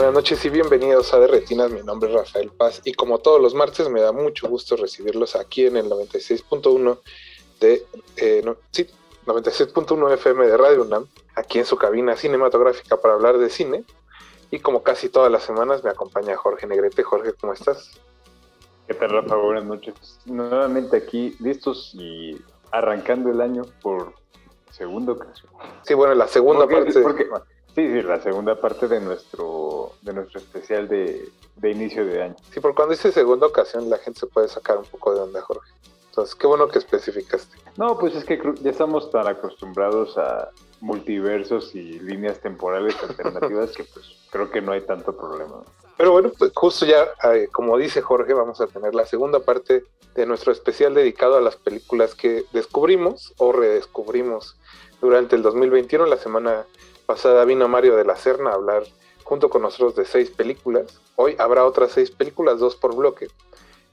Buenas noches y bienvenidos a De Retinas. Mi nombre es Rafael Paz y como todos los martes me da mucho gusto recibirlos aquí en el 96.1 de eh, no, sí, 96.1 FM de Radio UNAM, aquí en su cabina cinematográfica para hablar de cine. Y como casi todas las semanas me acompaña Jorge Negrete. Jorge, ¿cómo estás? ¿Qué tal, Rafa? Buenas noches. Nuevamente aquí, listos y arrancando el año por segunda ocasión. Sí, bueno, la segunda ¿Por qué? parte. Porque- sí, sí, la segunda parte de nuestro, de nuestro especial de, de inicio de año. Sí, porque cuando dice segunda ocasión la gente se puede sacar un poco de onda, Jorge. Entonces, qué bueno que especificaste. No, pues es que ya estamos tan acostumbrados a multiversos y líneas temporales alternativas que pues creo que no hay tanto problema. Pero bueno, pues justo ya, eh, como dice Jorge, vamos a tener la segunda parte de nuestro especial dedicado a las películas que descubrimos o redescubrimos durante el 2021. La semana pasada vino Mario de la Serna a hablar junto con nosotros de seis películas. Hoy habrá otras seis películas, dos por bloque.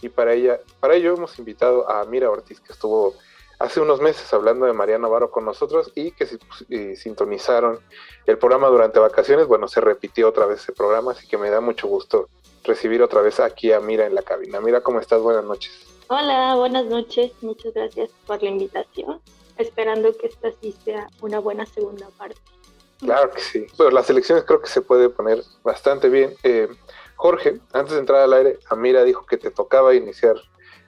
Y para, ella, para ello hemos invitado a Mira Ortiz, que estuvo hace unos meses hablando de María Navarro con nosotros y que si- y sintonizaron el programa durante vacaciones, bueno, se repitió otra vez ese programa, así que me da mucho gusto recibir otra vez aquí a Mira en la cabina. Mira, ¿cómo estás? Buenas noches. Hola, buenas noches. Muchas gracias por la invitación. Esperando que esta sí sea una buena segunda parte. Claro que sí. Bueno, las elecciones creo que se puede poner bastante bien. Eh, Jorge, antes de entrar al aire, Amira dijo que te tocaba iniciar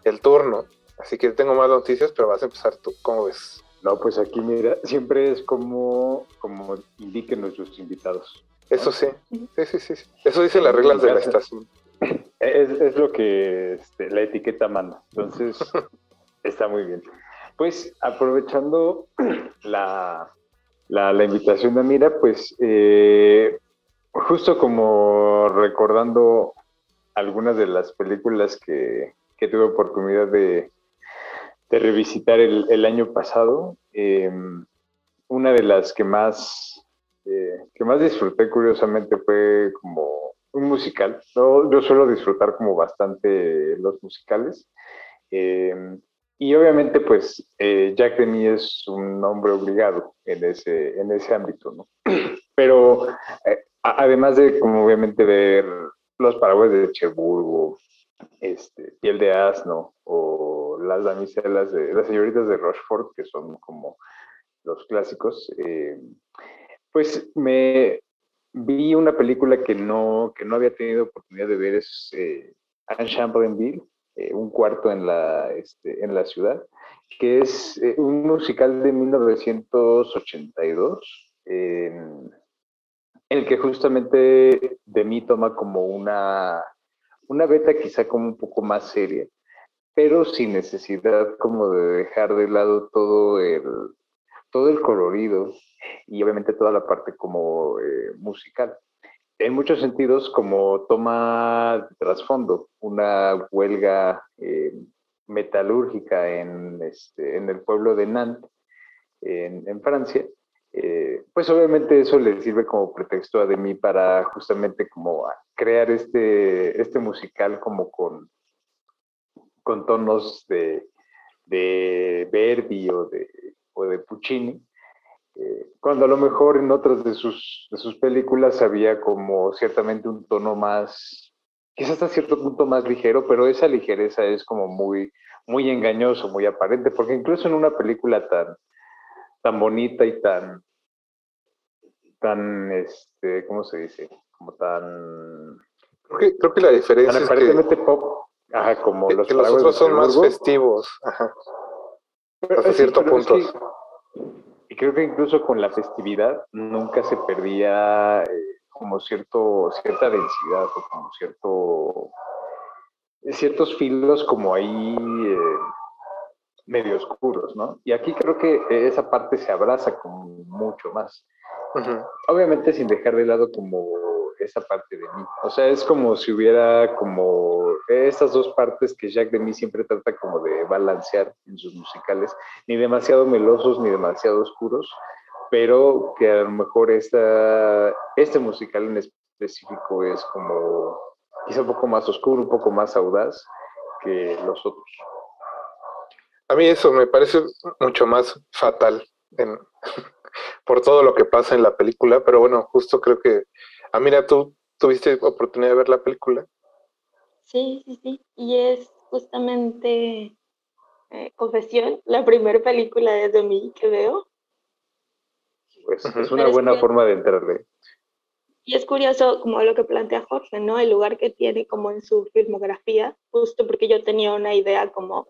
el turno, así que tengo más noticias, pero vas a empezar tú. ¿Cómo ves? No, pues aquí mira, siempre es como, como indiquen nuestros invitados. Eso sí. Sí, sí, sí. sí. Eso dicen las reglas de la estación. Es, es lo que este, la etiqueta manda. Entonces, está muy bien. Pues aprovechando la, la, invitación de Amira, pues eh, justo como recordando algunas de las películas que, que tuve oportunidad de, revisitar el, año pasado, eh, una de las que más, eh, que más disfruté curiosamente fue como un musical. Yo, suelo disfrutar como bastante los musicales. Eh, y obviamente, pues, eh, Jack Demy es un hombre obligado en ese, en ese ámbito, ¿no? Pero eh, además de, como obviamente, ver los paraguas de Cherburgo, este, Piel de Asno, o las damiselas de, las señoritas de Rochefort, que son como los clásicos, eh, pues me vi una película que no, que no había tenido oportunidad de ver, es eh, Anne Championville, eh, un cuarto en la, este, en la ciudad, que es eh, un musical de 1982, en el que justamente de mí toma como una, una beta quizá como un poco más seria, pero sin necesidad como de dejar de lado todo el, todo el colorido y obviamente toda la parte como eh, musical. En muchos sentidos, como toma trasfondo una huelga eh, metalúrgica en, este, en el pueblo de Nantes, en, Francia, eh, pues obviamente eso le sirve como pretexto a Demi para justamente como crear este, este musical como con, con tonos de, de Verdi o de, o de Puccini, eh, cuando a lo mejor en otras de sus, de sus películas había como ciertamente un tono más, quizás hasta cierto punto más ligero, pero esa ligereza es como muy, muy engañoso, muy aparente, porque incluso en una película tan, tan bonita y tan, tan, este, ¿cómo se dice? Como tan, Creo que, creo que la diferencia tan es que, aparentemente pop, ajá, como que- los que los otros son más festivos. Ajá. Pero- hasta sí, cierto es punto. que- y creo que incluso con la festividad nunca se perdía eh, como cierto, cierta densidad o como cierto, ciertos filos como ahí eh, medio oscuros, ¿no? Y aquí creo que esa parte se abraza como mucho más. Obviamente sin dejar de lado como esa parte de mí. O sea, es como si hubiera como esas dos partes que Jack de mí siempre trata como de balancear en sus musicales, ni demasiado melosos ni demasiado oscuros, pero que a lo mejor esta, este musical en específico es como quizá un poco más oscuro, un poco más audaz que los otros. A mí eso me parece mucho más fatal por todo lo que pasa en la película, pero bueno, justo creo que, ah, mira, tú tuviste oportunidad de ver la película. Sí, sí, sí, y es justamente eh, Confesión, la primera película de mí que veo. Pues es una buena forma de entrarle. Y es curioso como lo que plantea Jorge, ¿no? El lugar que tiene como en su filmografía, justo porque yo tenía una idea como,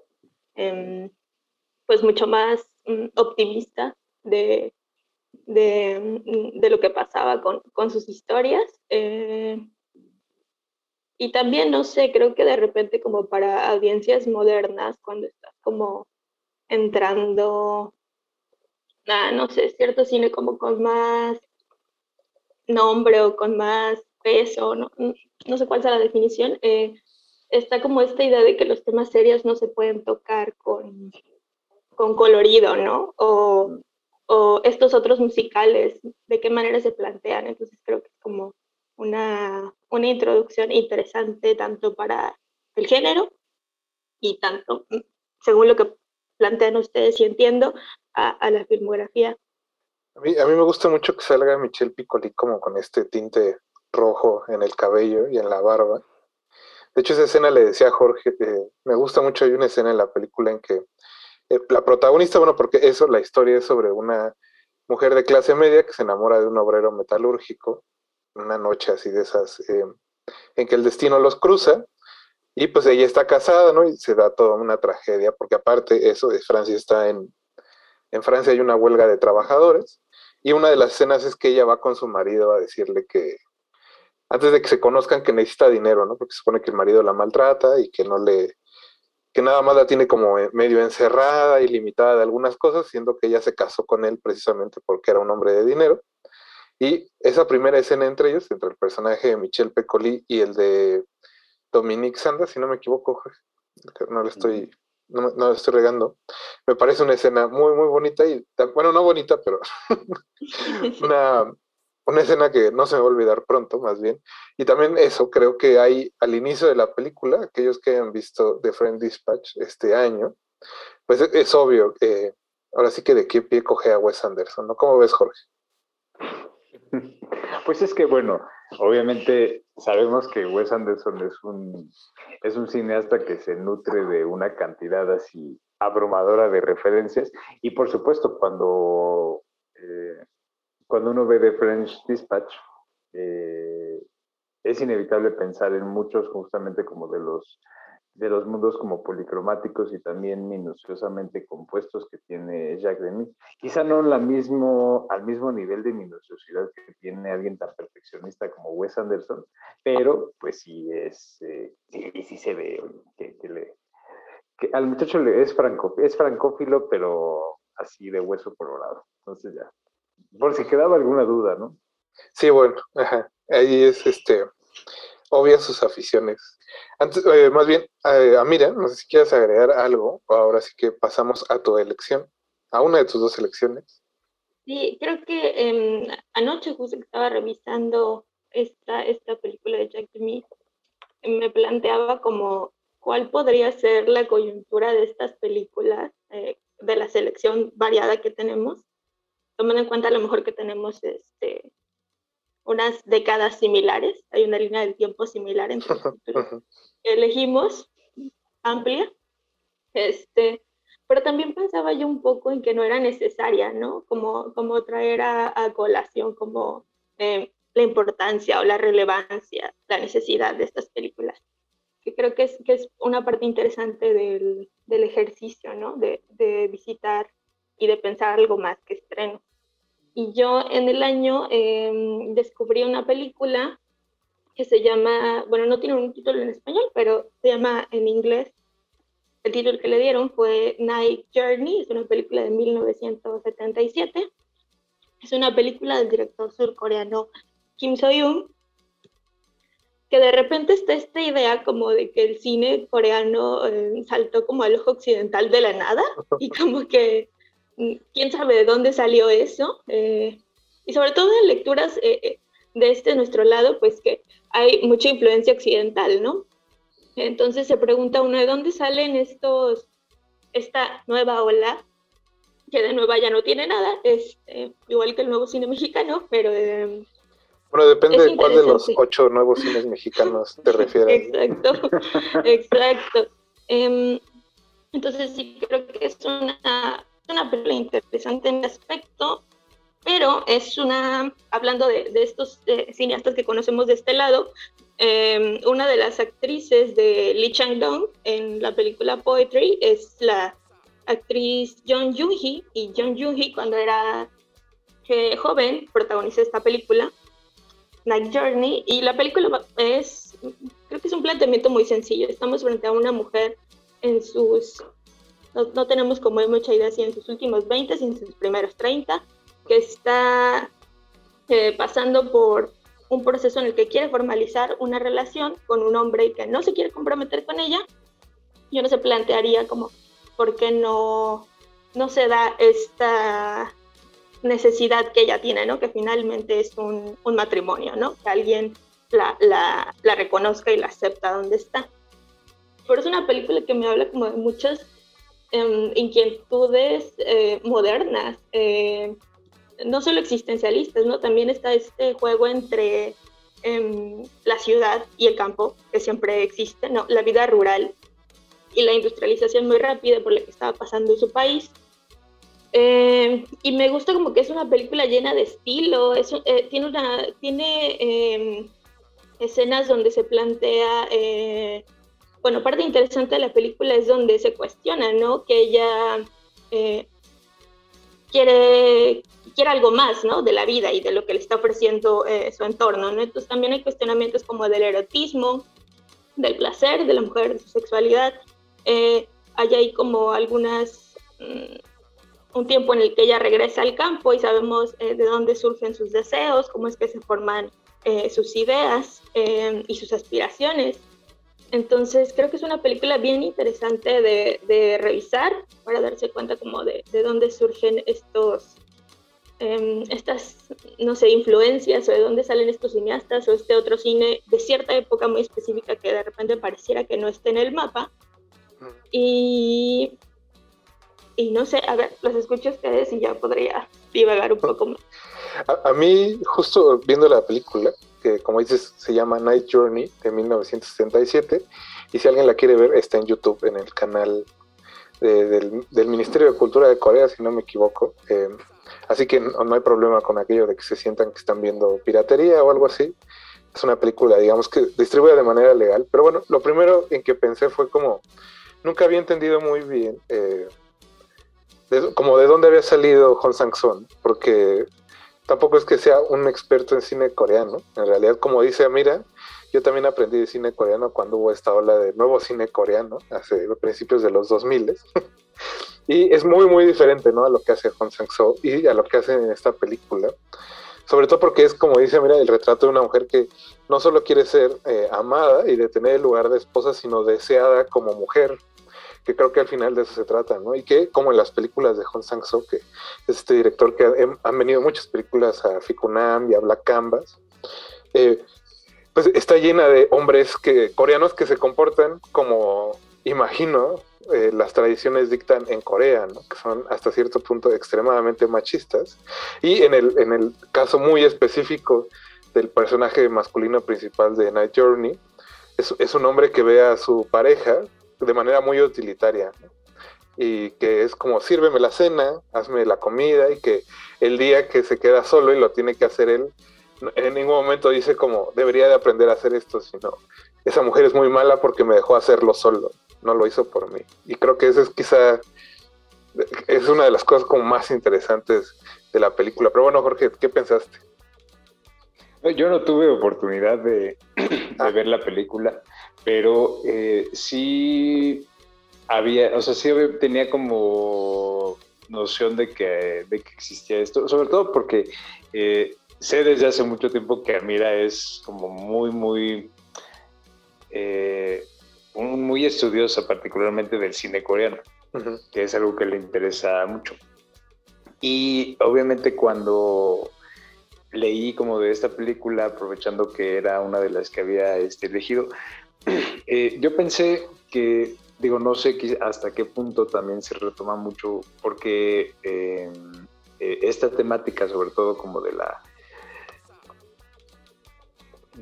em, pues mucho más mm, optimista de, mm, de, lo que pasaba con, con sus historias. Eh, y también, no sé, creo que de repente como para audiencias modernas, cuando estás como entrando, no sé, cierto cine como con más nombre o con más peso, no, no sé cuál sea la definición, eh, está como esta idea de que los temas serios no se pueden tocar con, con colorido, ¿no? O, o estos otros musicales, de qué manera se plantean. Entonces creo que es como una, una introducción interesante tanto para el género y tanto, según lo que plantean ustedes y entiendo, a, la filmografía. A mí, me gusta mucho que salga Michelle Piccoli como con este tinte rojo en el cabello y en la barba. De hecho, esa escena le decía a Jorge, me gusta mucho, hay una escena en la película en que eh, la protagonista, bueno, porque eso, la historia es sobre una mujer de clase media que se enamora de un obrero metalúrgico una noche así de esas, eh, en que el destino los cruza, y pues ella está casada, ¿no? Y se da toda una tragedia, porque aparte eso, Francia está en, en Francia hay una huelga de trabajadores, y una de las escenas es que ella va con su marido a decirle que, antes de que se conozcan, que necesita dinero, ¿no? Porque se supone que el marido la maltrata y que no le, que nada más la tiene como medio encerrada y limitada de algunas cosas, siendo que ella se casó con él precisamente porque era un hombre de dinero. Y esa primera escena entre ellos, entre el personaje de Michelle Pecoli y el de Dominique Sanda, si no me equivoco, no le estoy, no, no estoy regando, me parece una escena muy, muy bonita y, bueno, no bonita, pero una, una escena que no se me va a olvidar pronto, más bien. Y también eso, creo que hay al inicio de la película, aquellos que hayan visto The Friend Dispatch este año, pues es, obvio, que ahora sí que de qué pie coge a Wes Anderson, ¿no? ¿Cómo ves, Jorge? Pues es que, bueno, obviamente sabemos que Wes Anderson es un, es un cineasta que se nutre de una cantidad así abrumadora de referencias. Y por supuesto cuando, eh, cuando uno ve The French Dispatch eh, es inevitable pensar en muchos justamente como de los de los mundos como policromáticos y también minuciosamente compuestos que tiene Jacques Demy. Quizá no la mismo, al mismo nivel de minuciosidad que tiene alguien tan perfeccionista como Wes Anderson, pero pues sí es, eh, sí, sí, se ve que, le, que al muchacho le, es, franco, es francófilo, pero así de hueso colorado. Entonces ya, por si quedaba alguna duda, ¿no? Sí, bueno, ahí es este, obvia sus aficiones antes, eh, más bien, eh, Amira, no sé si quieres agregar algo, ahora sí que pasamos a tu elección, a una de tus dos elecciones. Sí, creo que em, anoche justo que estaba revisando esta, esta película de Jack Demy, me planteaba como cuál podría ser la coyuntura de estas películas, eh, de la selección variada que tenemos, tomando en cuenta a lo mejor que tenemos este, unas décadas similares, hay una línea del tiempo similar entre elegimos, amplia, este, pero también pensaba yo un poco en que no era necesaria, ¿no? Como, como traer a, colación como eh, la importancia o la relevancia, la necesidad de estas películas, que creo que es, que es una parte interesante del, del ejercicio, ¿no? De, de visitar y de pensar algo más que estreno. Y yo en el año em, descubrí una película que se llama, bueno, no tiene un título en español, pero se llama en inglés el título que le dieron fue Night Journey, es una película de 1977. Es una película del director surcoreano Kim So-yoon, que de repente está esta idea como de que el cine coreano eh, saltó como al ojo occidental de la nada y como que quién sabe de dónde salió eso. Eh, y sobre todo en lecturas eh, de este nuestro lado, pues que hay mucha influencia occidental, ¿no? Entonces se pregunta uno de dónde salen estos, esta nueva ola, que de nueva ya no tiene nada, es igual que el nuevo cine mexicano, pero bueno, depende de cuál de los ocho nuevos cines mexicanos te refieres. Exacto, exacto. Em, entonces sí creo que es una, una película interesante en aspecto, pero es una, hablando de, de estos eh, cineastas que conocemos de este lado, em, una de las actrices de Lee Chang-dong en la película Poetry es la actriz Jung Joon-hee, y Jung Joon-hee cuando era eh, joven protagonizó esta película Night Journey y la película es, creo que es un planteamiento muy sencillo. Estamos frente a una mujer en sus, no, tenemos como mucha idea si en sus últimos 20, si en sus primeros 30, que está eh, pasando por un proceso en el que quiere formalizar una relación con un hombre que no se quiere comprometer con ella. Yo no se plantearía como, ¿por qué no, no se da esta necesidad que ella tiene, ¿no? Que finalmente es un, un matrimonio, ¿no? Que alguien la, la, la, reconozca y la acepta donde está. Pero es una película que me habla como de muchas em, inquietudes eh, modernas, eh, no solo existencialistas, ¿no? También está este juego entre em, la ciudad y el campo, que siempre existe, ¿no? La vida rural y la industrialización muy rápida por la que estaba pasando su país eh, y me gusta como que es una película llena de estilo, eh, tiene, una, tiene em, escenas donde se plantea, bueno, parte interesante de la película es donde se cuestiona, ¿no? Que ella quiere, quiere algo más, ¿no? De la vida y de lo que le está ofreciendo su entorno, ¿no? Entonces también hay cuestionamientos como del erotismo, del placer de la mujer, de su sexualidad. hay ahí como algunas... Mm, un tiempo en el que ella regresa al campo y sabemos eh, de dónde surgen sus deseos, cómo es que se forman eh, sus ideas em, y sus aspiraciones. Entonces creo que es una película bien interesante de, revisar para darse cuenta como de, de dónde surgen estos, em, estas, no sé, influencias o de dónde salen estos cineastas o este otro cine de cierta época muy específica que de repente pareciera que no esté en el mapa. Y y no sé, a ver, los escucho a ustedes y ya podría divagar un poco más. A, mí, justo viendo la película, como dices se llama Night Journey de 1977, y si alguien la quiere ver, está en YouTube, en el canal del, Ministerio de Cultura de Corea, si no me equivoco. Eh, así que no, hay problema con aquello de que se sientan que están viendo piratería o algo así. Es una película, digamos, que distribuye de manera legal. Pero bueno, lo primero en que pensé fue como, nunca había entendido muy bien eh, como de dónde había salido Hong Sang-son, porque tampoco es que sea un experto en cine coreano. En realidad, como dice Amira, yo también aprendí de cine coreano cuando hubo esta ola de nuevo cine coreano, hace principios de los 2000. y es muy, muy diferente ¿no? a lo que hace Hong Sang-soo y a lo que hace en esta película. Sobre todo porque es, como dice, mira, el retrato de una mujer que no solo quiere ser eh, amada y de tener el lugar de esposa, sino deseada como mujer que creo que al final de eso se trata, ¿no? Y que, como en las películas de Hong Sang-soo, que es este director que han venido muchas películas a Ficunam y a Black Canvas, eh, pues está llena de hombres que, coreanos que se comportan como, imagino, eh, las tradiciones dictan en Corea, ¿no? que son hasta cierto punto extremadamente machistas. Y en el, en el caso muy específico del personaje masculino principal de Night Journey, es, un hombre que ve a su pareja de manera muy utilitaria. Y que es como, sírveme la cena, hazme la comida, y que el día que se queda solo y lo tiene que hacer él, en ningún momento dice como, debería de aprender a hacer esto, sino, esa mujer es muy mala porque me dejó hacerlo solo, no lo hizo por mí. Y creo que eso es quizá, es una de las cosas como más interesantes de la película. Pero bueno, Jorge, ¿qué pensaste? Yo no tuve oportunidad de, de ver la película pero eh, sí había, o sea, sí tenía como noción de que, de que existía esto, sobre todo porque eh, sé desde hace mucho tiempo que Amira es como muy, muy, eh, muy estudiosa, particularmente del cine coreano, que es algo que le interesa mucho. Y obviamente cuando leí como de esta película, aprovechando que era una de las que había este, elegido, eh, yo pensé que, digo, no sé hasta qué punto también se retoma mucho, porque em, eh, esta temática, sobre todo como de la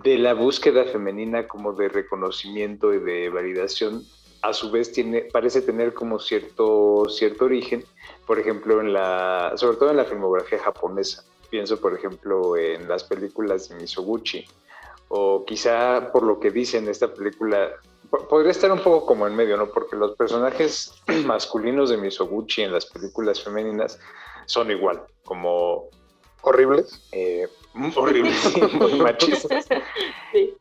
de la búsqueda femenina como de reconocimiento y de validación, a su vez tiene, parece tener como cierto, cierto origen, por ejemplo, en la, sobre todo en la filmografía japonesa. Pienso, por ejemplo, en las películas de Misoguchi, o quizá por lo que dice en esta película, podría estar un poco como en medio, ¿no? Porque los personajes masculinos de Misoguchi en las películas femeninas son igual, como... ¿Horribles? Eh, horribles, muy machistas.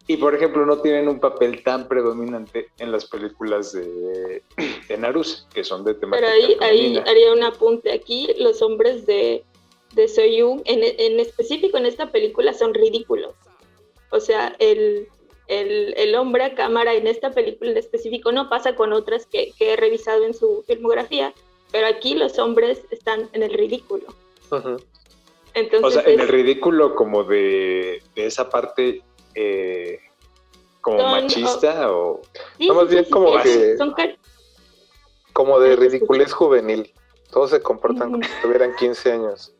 Y por ejemplo, no tienen un papel tan predominante en las películas de, de Naruse, que son de temática. Pero ahí, ahí haría un apunte aquí: los hombres de de Soyun, en, en específico en esta película, son ridículos. O sea, el, el, hombre a cámara en esta película en específico no pasa con otras que, que, he revisado en su filmografía, pero aquí los hombres están en el ridículo. Entonces, o sea, en el ridículo como de, de esa parte eh, como machista o... más bien como que... como de ridiculez juvenil. Todos se comportan como si tuvieran 15 años.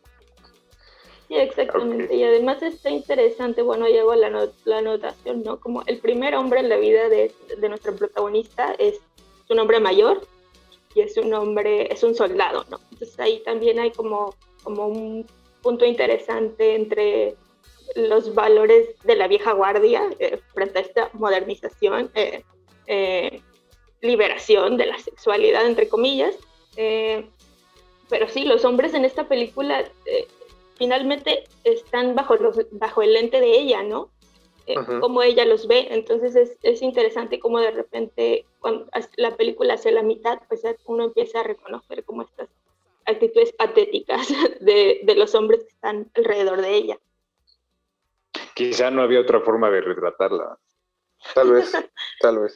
Sí, exactamente. Y además está interesante, bueno, llego a la, la anotación, ¿no? Como el primer hombre en la vida de, de nuestro protagonista es un hombre mayor y es un hombre, es un soldado, ¿no? Entonces ahí también hay como, como un punto interesante entre los valores de la vieja guardia eh, frente a esta modernización, eh, eh, liberación de la sexualidad, entre comillas. pero sí, los hombres en esta película finalmente están bajo, los, bajo el lente de ella, ¿no? Eh, como ella los ve. Entonces es, es, interesante como de repente cuando la película hace la mitad, pues uno empieza a reconocer como estas actitudes patéticas de, de los hombres que están alrededor de ella. Quizá no había otra forma de retratarla. Tal vez, tal vez.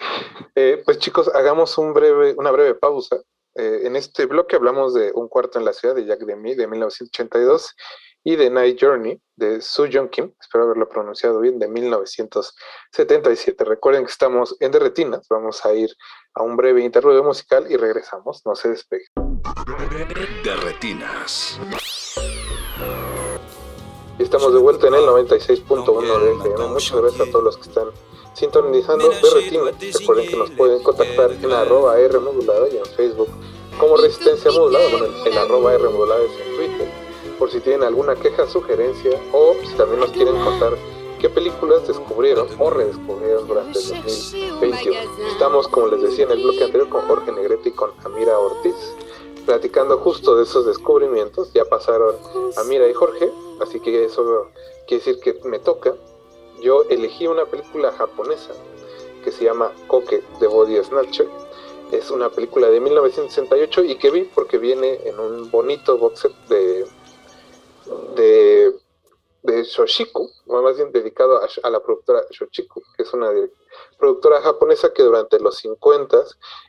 Eh, pues chicos, hagamos un breve, una breve pausa. Eh, en este bloque hablamos de Un cuarto en la ciudad de Jack Demy de 1982 y The Night Journey de Soo Jung Kim, espero haberlo pronunciado bien, de 1977. Recuerden que estamos en Derretinas, vamos a ir a un breve interludio musical y regresamos, no se despeguen. Derretinas. Estamos de vuelta en el 96.1 de FM. Muchas gracias a todos los que están sintonizando Derretinas. Recuerden que nos pueden contactar en arroba R modulada y en Facebook como Resistencia Modulada, bueno, en arroba R modulada es en Twitter por si tienen alguna queja, sugerencia o si también nos quieren contar qué películas descubrieron o redescubrieron durante el 2021. Estamos, como les decía en el bloque anterior, con Jorge Negrete y con Amira Ortiz, platicando justo de esos descubrimientos. Ya pasaron Amira y Jorge, así que eso quiere decir que me toca. Yo elegí una película japonesa que se llama Koke de Body Snatcher. Es una película de 1968 y que vi porque viene en un bonito box set de de, de Shoshiku, más bien dedicado a, la productora Shoshiku, que es una productora japonesa que durante los 50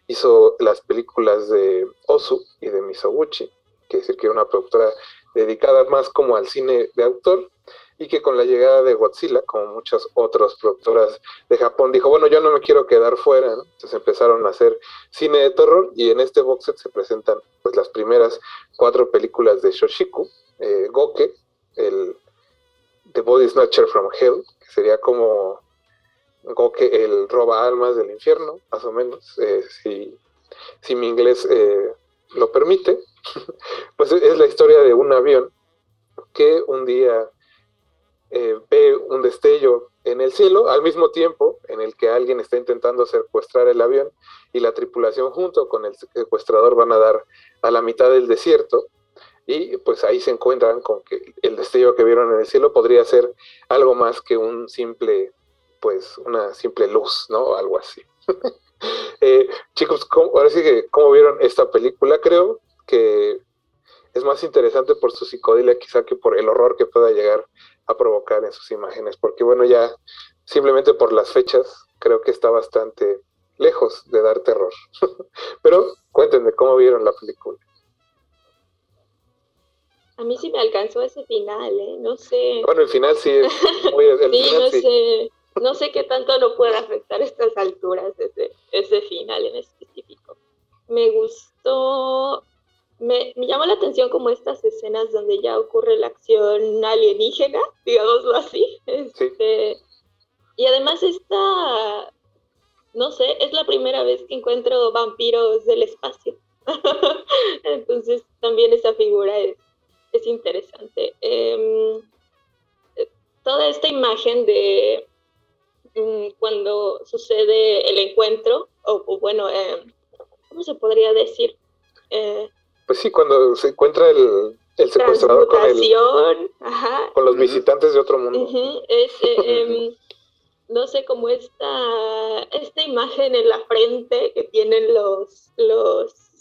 hizo las películas de Osu y de Misoguchi, que es decir que era una productora dedicada más como al cine de autor y que con la llegada de Godzilla, como muchas otras productoras de Japón, dijo, bueno, yo no me quiero quedar fuera, entonces empezaron a hacer cine de terror y en este box set se presentan pues las primeras cuatro películas de Shoshiku, eh, Goke, el The Body Snatcher from Hell, que sería como Goke, el roba almas del infierno, más o menos, eh, si, mi inglés eh, lo permite, pues es la historia de un avión que un día ve un destello en el cielo al mismo tiempo en el que alguien está intentando secuestrar el avión y la tripulación junto con el secuestrador van a dar a la mitad del desierto y pues ahí se encuentran con que el destello que vieron en el cielo podría ser algo más que un simple, pues una simple luz, ¿no? Algo así. Eh, chicos, ahora sí que, ¿cómo vieron esta película? Creo que es más interesante por su psicodelia quizá que por el horror que pueda llegar a provocar en sus imágenes, porque bueno, ya simplemente por las fechas creo que está bastante lejos de dar terror. Pero cuéntenme cómo vieron la película. A mí sí me alcanzó ese final, ¿eh? No sé. Bueno, el final sí es muy... sí, no sé. No sé qué tanto no puede afectar estas alturas ese, ese final en específico. Me gustó me, me, llamó la atención como estas escenas donde ya ocurre la acción alienígena, digámoslo así. Este, y además esta, no sé, es la primera vez que encuentro vampiros del espacio. Entonces también esa figura es, es interesante. Em, toda esta imagen de mm, cuando sucede el encuentro, o, bueno, em, ¿cómo se podría decir? Eh, pues sí, cuando se encuentra el, secuestrador con, con los visitantes de otro mundo. es, eh, em, no sé, cómo esta, esta imagen en la frente que tienen los, los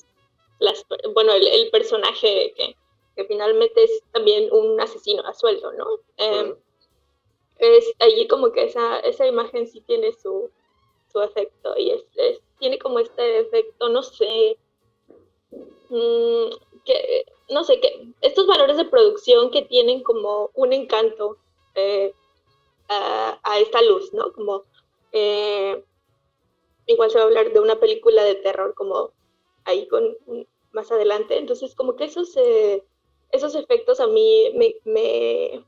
las, bueno, el, personaje que, finalmente es también un asesino a sueldo, ¿no? Em, es allí como que esa, esa imagen sí tiene su, su efecto y es, tiene como este efecto, no sé, Mm, que, no sé, que estos valores de producción que tienen como un encanto eh, a, esta luz, ¿no? Como, eh, igual se va a hablar de una película de terror como ahí con más adelante, entonces como que esos, eh, esos efectos a mí me,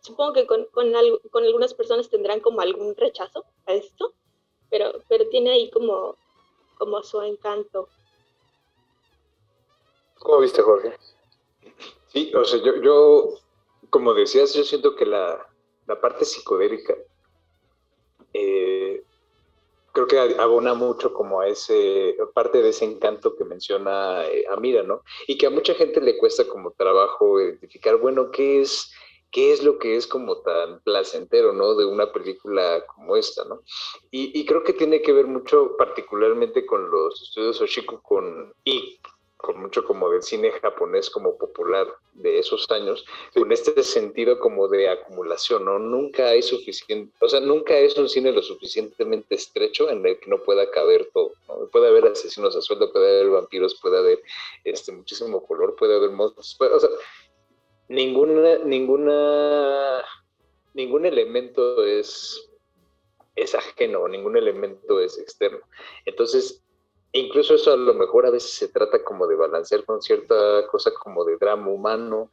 supongo que con, con, con, algunas personas tendrán como algún rechazo a esto, pero, pero tiene ahí como, como su encanto. ¿Cómo viste, Jorge? Sí, o sea, yo, yo como decías, yo siento que la, parte psicodélica eh, creo que abona mucho como a ese, parte de ese encanto que menciona eh, Amira, ¿no? Y que a mucha gente le cuesta como trabajo identificar, bueno, ¿qué es, qué es lo que es como tan placentero, ¿no? De una película como esta, ¿no? Y, creo que tiene que ver mucho particularmente con los estudios Oshiko con, y con mucho como del cine japonés como popular de esos años, con este sentido como de acumulación, ¿no? Nunca hay suficiente, o sea, nunca es un cine lo suficientemente estrecho en el que no pueda caber todo, ¿no? Puede haber asesinos a sueldo, puede haber vampiros, puede haber este, muchísimo color, puede haber monstruos, o sea, ninguna, ninguna, ningún elemento es, es ajeno, ningún elemento es externo. Entonces, incluso eso a lo mejor a veces se trata como de balancear con cierta cosa como de drama humano,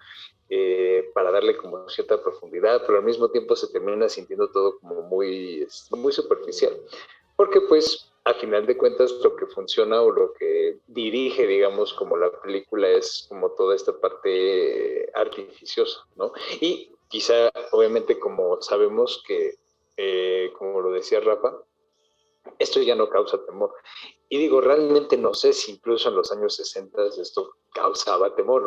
eh, para darle como cierta profundidad, pero al mismo tiempo se termina sintiendo todo como muy, muy superficial. Porque pues a final de cuentas lo que funciona o lo que dirige, digamos, como la película es como toda esta parte artificiosa, ¿no? Y quizá, obviamente, como sabemos que, eh, como lo decía Rafa, esto ya no causa temor. Y digo, realmente no sé si incluso en los años 60 esto causaba temor,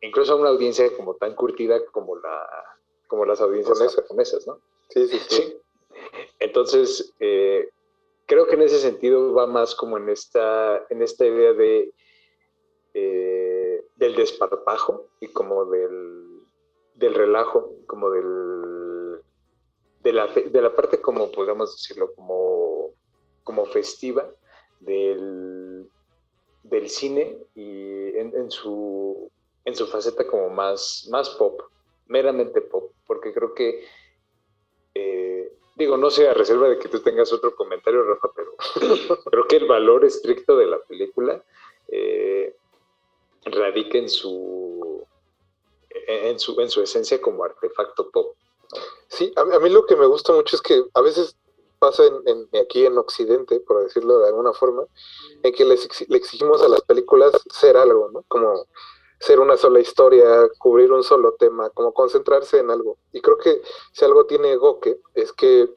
incluso a una audiencia como tan curtida como, la, como las audiencias japonesas, ¿no? Sí, sí, sí. Entonces, eh, creo que en ese sentido va más como en esta, en esta idea de eh, del desparpajo y como del, del relajo, como del de la, de la parte como podríamos decirlo, como como festiva del, del cine y en, su, en su faceta como más, más pop, meramente pop, porque creo que, eh, digo, no sé, a reserva de que tú tengas otro comentario, Rafa, pero creo que el valor estricto de la película eh, radica en su, en, su, en su esencia como artefacto pop. Sí, a, a mí lo que me gusta mucho es que a veces pasa en, aquí en Occidente, por decirlo de alguna forma, en que le exigimos a las películas ser algo, ¿no? Como ser una sola historia, cubrir un solo tema, como concentrarse en algo. Y creo que si algo tiene Goke es que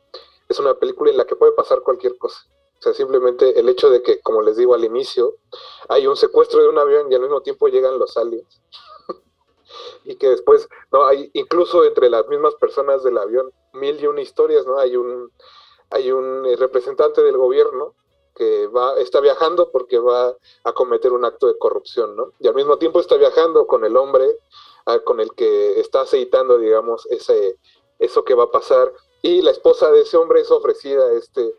es una película en la que puede pasar cualquier cosa. O sea, simplemente el hecho de que, como les digo al inicio, hay un secuestro de un avión y al mismo tiempo llegan los aliens. y que después, no, hay incluso entre las mismas personas del avión mil y una historias, ¿no? Hay un hay un eh, representante del gobierno que va, está viajando porque va a cometer un acto de corrupción, ¿no? Y al mismo tiempo está viajando con el hombre ah, con el que está aceitando, digamos, ese, eso que va a pasar. Y la esposa de ese hombre es ofrecida a este,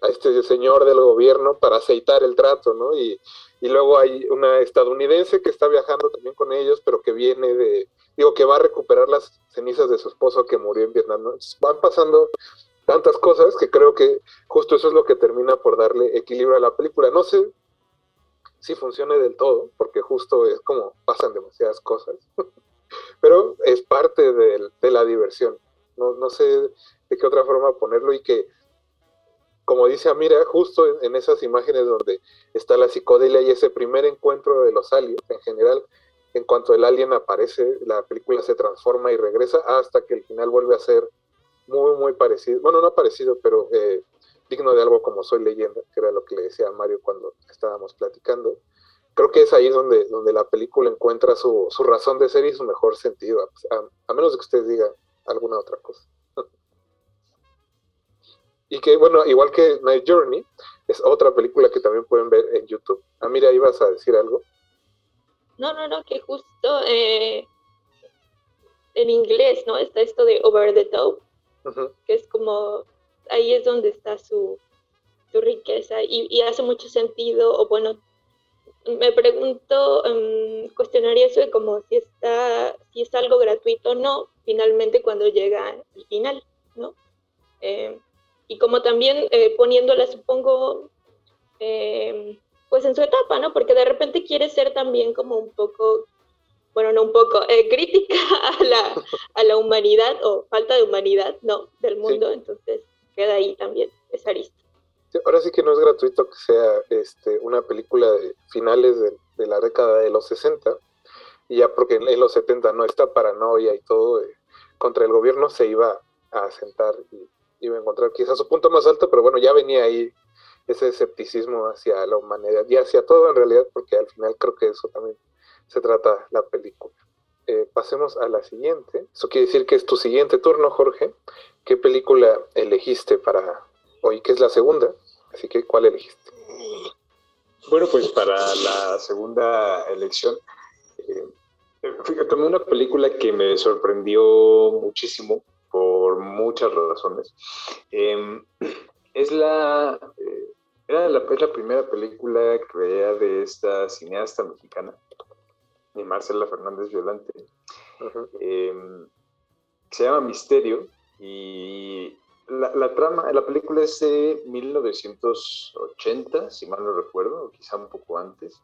a este señor del gobierno para aceitar el trato, ¿no? Y, y luego hay una estadounidense que está viajando también con ellos, pero que viene de, digo, que va a recuperar las cenizas de su esposo que murió en Vietnam. Van pasando tantas cosas que creo que justo eso es lo que termina por darle equilibrio a la película. No sé si funcione del todo, porque justo es como pasan demasiadas cosas, pero es parte de, la diversión. No, no, sé de qué otra forma ponerlo y que, como dice Amira, justo en, esas imágenes donde está la psicodelia y ese primer encuentro de los aliens en general, en cuanto el alien aparece, la película se transforma y regresa hasta que el final vuelve a ser muy, muy parecido, bueno, no parecido, pero eh, digno de algo como Soy leyenda, que era lo que le decía a Mario cuando estábamos platicando. Creo que es ahí donde, donde la película encuentra su, su razón de ser y su mejor sentido, a, menos de que usted diga alguna otra cosa. y que, bueno, igual que Night Journey, es otra película que también pueden ver en YouTube. Ah, mira, ibas a decir algo. No, no, no, que justo eh, en inglés, ¿no? Está esto de over the top, que es como, ahí es donde está su, su riqueza y, hace mucho sentido, o bueno, me pregunto, um, cuestionaría eso de como si está, si es algo gratuito o no, finalmente cuando llega el final, ¿no? Eh, y como también eh, poniéndola, supongo, eh, pues en su etapa, ¿no? Porque de repente quiere ser también como un poco bueno, no un poco, eh, crítica a la, a la humanidad o falta de humanidad, ¿no? Del mundo, entonces queda ahí también esa arista. ahora sí que no es gratuito que sea este, una película de finales de, la década de los 60, y ya porque en, los 70 no, esta paranoia y todo eh, contra el gobierno se iba a asentar y iba a encontrar quizás su punto más alto, pero bueno, ya venía ahí ese escepticismo hacia la humanidad y hacia todo en realidad, porque al final creo que eso también se trata la película. Eh, pasemos a la siguiente. Eso quiere decir que es tu siguiente turno, Jorge. ¿Qué película elegiste para hoy? Que es la segunda. Así que, ¿cuál elegiste? Bueno, pues para la segunda elección, eh, tomé una película que me sorprendió muchísimo por muchas razones. Em, es la, eh, era es la primera película que veía de esta cineasta mexicana, ni Marcela Fernández Violante. Em, se llama Misterio y la, trama, la película es de 1980, si mal no recuerdo, o quizá un poco antes,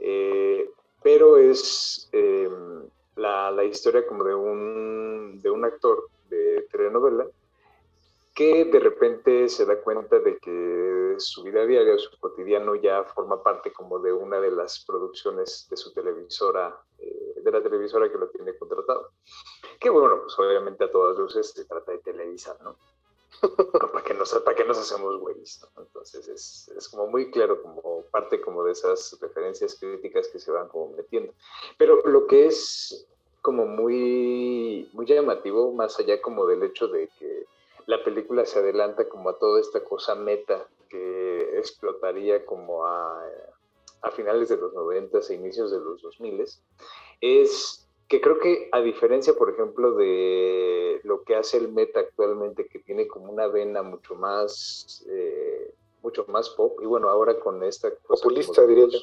eh, pero es em, la, la, historia como de un, de un actor de telenovela que de repente se da cuenta de que su vida diaria, su cotidiano ya forma parte como de una de las producciones de su televisora, eh, de la televisora que lo tiene contratado. Que bueno, pues obviamente a todas luces se trata de televisar, ¿no? ¿Para qué nos, para qué nos hacemos güeyes? Entonces es, es, como muy claro, como parte como de esas referencias críticas que se van como metiendo. Pero lo que es como muy, muy llamativo, más allá como del hecho de que la película se adelanta como a toda esta cosa meta que explotaría como a, a finales de los 90 e inicios de los 2000 es que creo que a diferencia, por ejemplo, de lo que hace el meta actualmente, que tiene como una vena mucho más, eh, mucho más pop, y bueno, ahora con esta cosa... Populista, diría yo.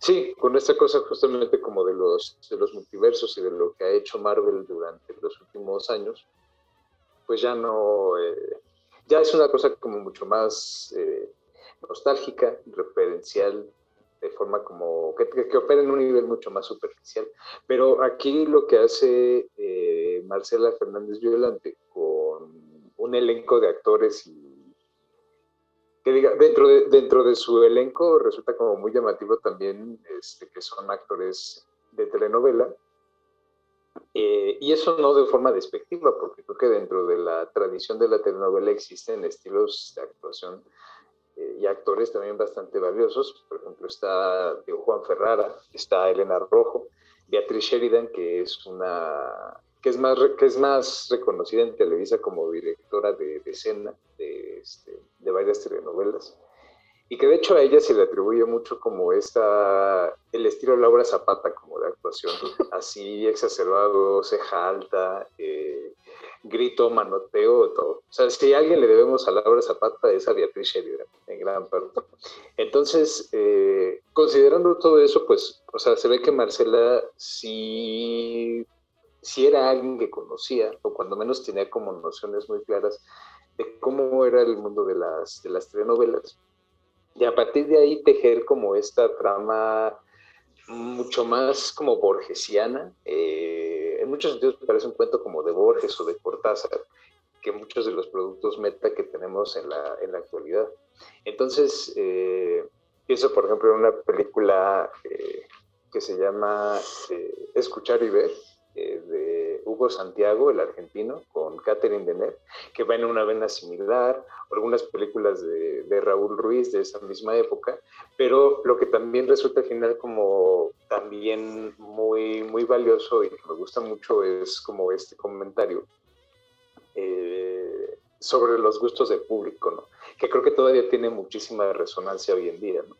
Sí, con esta cosa justamente como de los, de los multiversos y de lo que ha hecho Marvel durante los últimos años, pues ya no, eh, ya es una cosa como mucho más eh, nostálgica, referencial, de forma como que, que, opera en un nivel mucho más superficial. Pero aquí lo que hace eh, Marcela Fernández Violante con un elenco de actores y que diga, dentro de, dentro de su elenco resulta como muy llamativo también este, que son actores de telenovela, eh, y eso no de forma despectiva, porque creo que dentro de la tradición de la telenovela existen estilos de actuación eh, y actores también bastante valiosos. Por ejemplo, está Juan Ferrara, está Elena Rojo, Beatriz Sheridan, que es una que es más, que es más reconocida en Televisa como directora de, escena de, este, de varias telenovelas. Y que de hecho a ella se le atribuye mucho como esta, el estilo Laura Zapata como de actuación, así exacerbado, ceja alta, eh, grito, manoteo, todo. O sea, si a alguien le debemos a Laura Zapata es a Beatriz Sheridan, en gran parte. Entonces, eh, considerando todo eso, pues, o sea, se ve que Marcela sí, sí era alguien que conocía, o cuando menos tenía como nociones muy claras de cómo era el mundo de las, de las telenovelas y a partir de ahí tejer como esta trama mucho más como borgesiana. Eh, en muchos sentidos parece un cuento como de Borges o de Cortázar, que muchos de los productos meta que tenemos en la, en la actualidad. Entonces, eh, pienso, por ejemplo, en una película eh, que se llama Escuchar y Ver, de Hugo Santiago, el argentino, con Catherine Deneuve, que va en una vena similar, algunas películas de, Raúl Ruiz de esa misma época, pero lo que también resulta al final como también muy, muy valioso y que me gusta mucho es como este comentario eh, sobre los gustos del público, que creo que todavía tiene muchísima resonancia hoy en día. ¿no?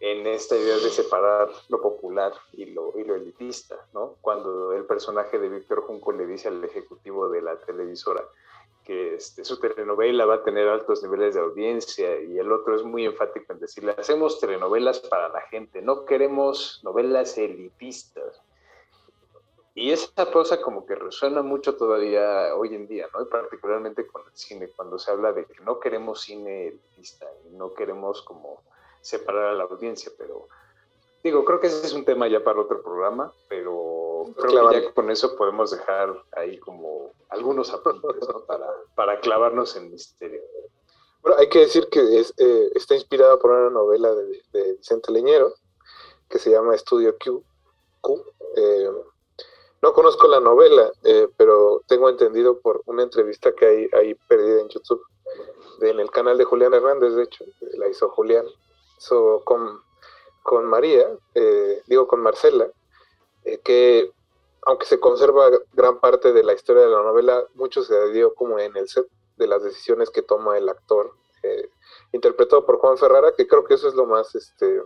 En esta idea de separar lo popular y lo, y lo elitista, ¿no? Cuando el personaje de Víctor Junco le dice al ejecutivo de la televisora que este, su telenovela va a tener altos niveles de audiencia y el otro es muy enfático en decirle, hacemos telenovelas para la gente, no queremos novelas elitistas. Y esa cosa como que resuena mucho todavía hoy en día, ¿no? Y particularmente con el cine, cuando se habla de que no queremos cine elitista y no queremos como separar a la audiencia, pero digo, creo que ese es un tema ya para otro programa, pero creo que ya con eso podemos dejar ahí como algunos apuntes para, para clavarnos en misterio. Bueno, hay que decir que es, eh, está inspirada por una novela de, de, Vicente Leñero que se llama Estudio Q. Q eh, no conozco la novela, eh, pero tengo entendido por una entrevista que hay ahí perdida en YouTube, en el canal de Julián Hernández, de hecho, la hizo Julián, con, con María, eh, digo con Marcela, eh, que aunque se conserva gran parte de la historia de la novela, mucho se dio como en el set de las decisiones que toma el actor, eh, interpretado por Juan Ferrara, que creo que eso es lo más este,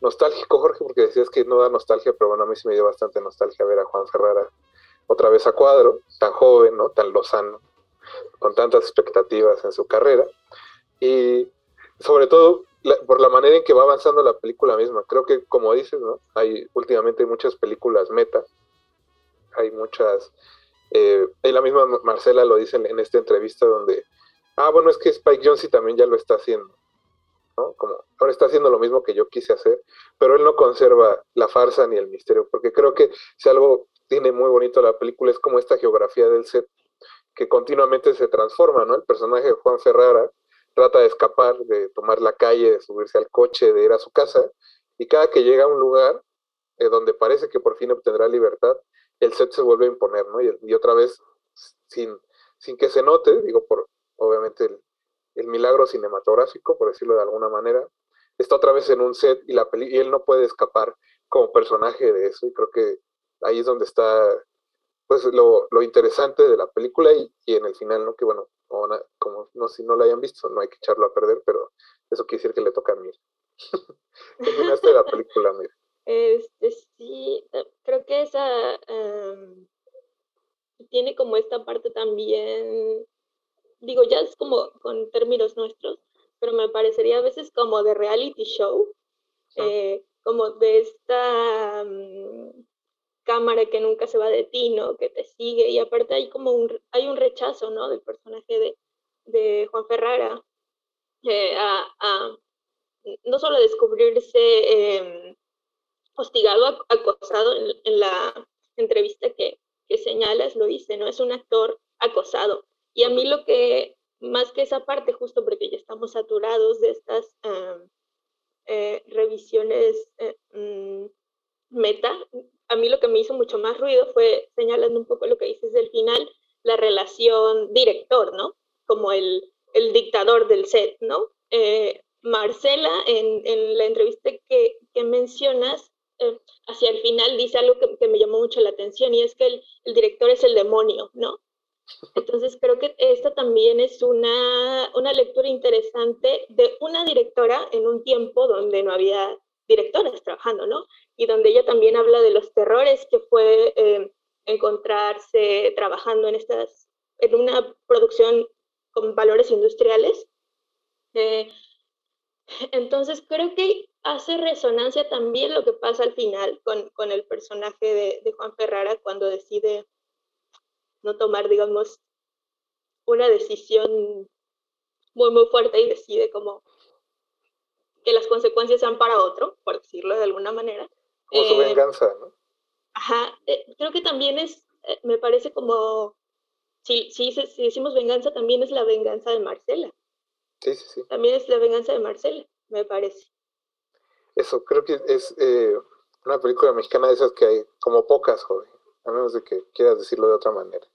nostálgico, Jorge, porque decías que no da nostalgia, pero bueno, a mí sí me dio bastante nostalgia ver a Juan Ferrara otra vez a cuadro, tan joven, ¿no? Tan lozano, con tantas expectativas en su carrera. Y sobre todo por la manera en que va avanzando la película misma. Creo que, como dices, ¿no? Hay últimamente muchas películas meta, hay muchas, eh, la misma Marcela lo dice en, esta entrevista donde, ah, bueno, es que Spike Jonze también ya lo está haciendo, ¿no? Como, ahora está haciendo lo mismo que yo quise hacer, pero él no conserva la farsa ni el misterio, porque creo que si algo tiene muy bonito la película es como esta geografía del set que continuamente se transforma, ¿no? El personaje de Juan Ferrara, trata de escapar, de tomar la calle, de subirse al coche, de ir a su casa, y cada que llega a un lugar eh, donde parece que por fin obtendrá libertad, el set se vuelve a imponer, ¿no? Y, otra vez, sin, sin que se note, digo, por obviamente el, milagro cinematográfico, por decirlo de alguna manera, está otra vez en un set y, la y él no puede escapar como personaje de eso, y creo que ahí es donde está pues lo, lo interesante de la película y, y, en el final, ¿no? Que bueno, no, si no la hayan visto, no hay que echarlo a perder, pero eso quiere decir que le toca a mí. ¿Qué de la película, Mir? Este, sí, eh, creo que esa em, tiene como esta parte también, digo, ya es como con términos nuestros, pero me parecería a veces como de reality show, eh, como de esta mm, cámara que nunca se va de ti, ¿no? Que te sigue y aparte hay como un, hay un rechazo, ¿no? Del personaje de, de Juan Ferrara eh, a, no solo descubrirse eh, hostigado, acosado en, la entrevista que, que, señalas, lo dice, ¿no? Es un actor acosado. Y a mí lo que, más que esa parte, justo porque ya estamos saturados de estas eh, revisiones mm, meta, a mí lo que me hizo mucho más ruido fue señalando un poco lo que dices del final, la relación director, ¿no? Como el, el dictador del set, ¿no? Eh, Marcela, en, en, la entrevista que, que mencionas, eh, hacia el final dice algo que, que, me llamó mucho la atención y es que el, el, director es el demonio, ¿no? Entonces creo que esta también es una, una lectura interesante de una directora en un tiempo donde no había directoras trabajando, ¿no? Y donde ella también habla de los terrores que fue eh, encontrarse trabajando en estas, en una producción con valores industriales. Eh, entonces creo que hace resonancia también lo que pasa al final con, con el personaje de, de, Juan Ferrara cuando decide no tomar, digamos, una decisión muy, muy fuerte y decide como que las consecuencias sean para otro, por decirlo de alguna manera. Como su eh, venganza, ¿no? Ajá, eh, creo que también es, eh, me parece como, si, si, si, decimos venganza, también es la venganza de Marcela. Sí, sí, sí. También es la venganza de Marcela, me parece. Eso, creo que es una película mexicana de esas que hay como pocas, joven, a menos de que quieras decirlo de otra manera.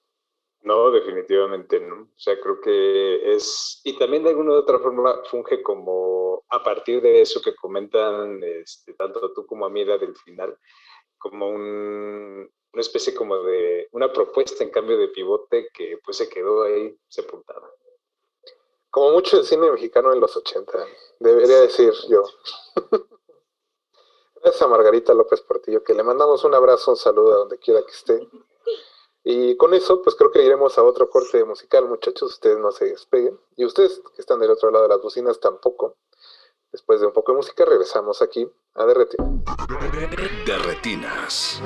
No, definitivamente no. O sea, creo que es, y también de alguna u otra forma funge como, a partir de eso que comentan este, tanto tú como Amira del final, como un, una especie como de, una propuesta en cambio de pivote que pues se quedó ahí sepultada. Como mucho el cine mexicano en los 80, debería decir yo. Gracias a Margarita López Portillo, que le mandamos un abrazo, un saludo a donde quiera que esté. Y con eso, pues creo que iremos a otro corte musical, muchachos. Ustedes no se despeguen. Y ustedes que están del otro lado de las bocinas tampoco. Después de un poco de música, regresamos aquí a Derretinas. Derretinas.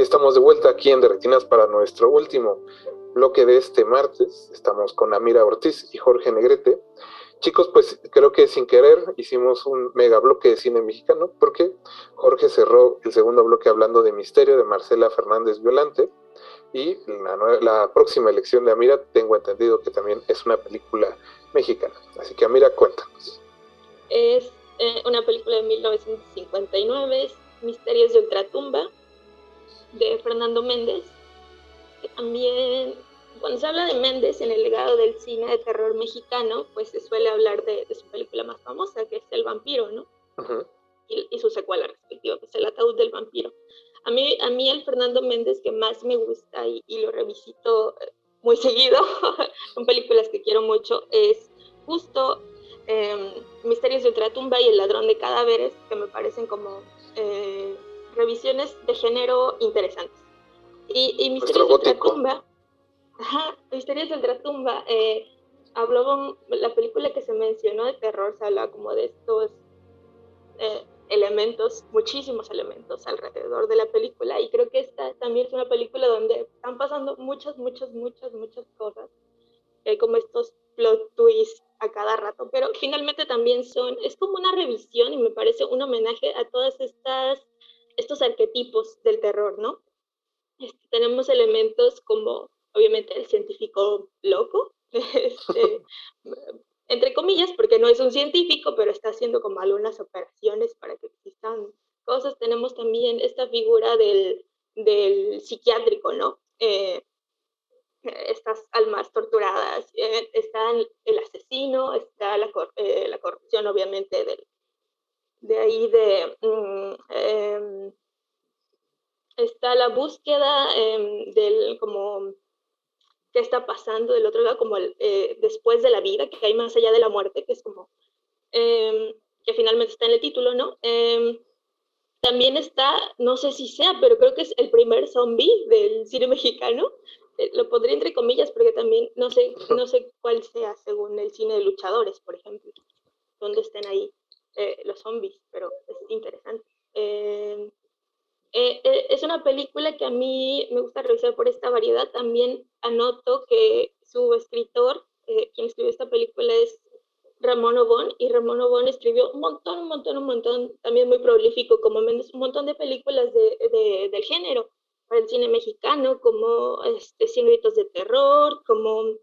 Estamos de vuelta aquí en Derretinas para nuestro último bloque de este martes. Estamos con Amira Ortiz y Jorge Negrete. Chicos, pues creo que sin querer hicimos un mega bloque de cine mexicano porque Jorge cerró el segundo bloque hablando de Misterio de Marcela Fernández Violante y la, próxima elección de Amira tengo entendido que también es una película mexicana. Así que Amira, cuéntanos. Es eh, una película de 1959, Misterios de Ultratumba, de Fernando Méndez, que también cuando se habla de Méndez en el legado del cine de terror mexicano, pues se suele hablar de, su película más famosa, que es El vampiro, ¿no? y, su secuela respectiva, que es El ataúd del vampiro. A mí, a mí el Fernando Méndez que más me gusta y, lo revisito eh, muy seguido, son películas que quiero mucho, es justo eh, Misterios de Ultratumba y El ladrón de cadáveres, que me parecen como eh, revisiones de género interesantes. Y, y Misterios de Ultratumba Ajá, Historias del Ultratumba. Eh, habló la película que se mencionó de terror, se habla como de estos eh, elementos, muchísimos elementos alrededor de la película. Y creo que esta también es una película donde están pasando muchas, muchas, muchas, muchas cosas. Hay como estos plot twists a cada rato, pero finalmente también son, es como una revisión y me parece un homenaje a todas estas, estos arquetipos del terror, ¿no? Este, tenemos elementos como obviamente el científico loco, este, entre comillas, porque no es un científico, pero está haciendo como algunas operaciones para que existan cosas. Tenemos también esta figura del, del psiquiátrico, ¿no? Eh, estas almas torturadas, eh, está el asesino, está la, eh, la corrupción, obviamente, del, de ahí de... Mm, em, está la búsqueda em, del como qué está pasando del otro lado, como eh, después de la vida, que hay más allá de la muerte, que es como, em, que finalmente está en el título, ¿no? También está, no sé si sea, pero creo que es el primer zombie del cine mexicano. Eh, lo pondré entre comillas porque también no sé, no sé cuál sea según el cine de luchadores, por ejemplo, dónde estén ahí eh, los zombies, pero es interesante. Em, eh, eh, es una película que a mí me gusta revisar por esta variedad. También anoto que su escritor, eh, quien escribió esta película, es Ramón Obón, y Ramón Obón escribió un montón, un montón, un montón, también muy prolífico, como menos un montón de películas de, de, del género para el cine mexicano, como este, Cien gritos de terror, como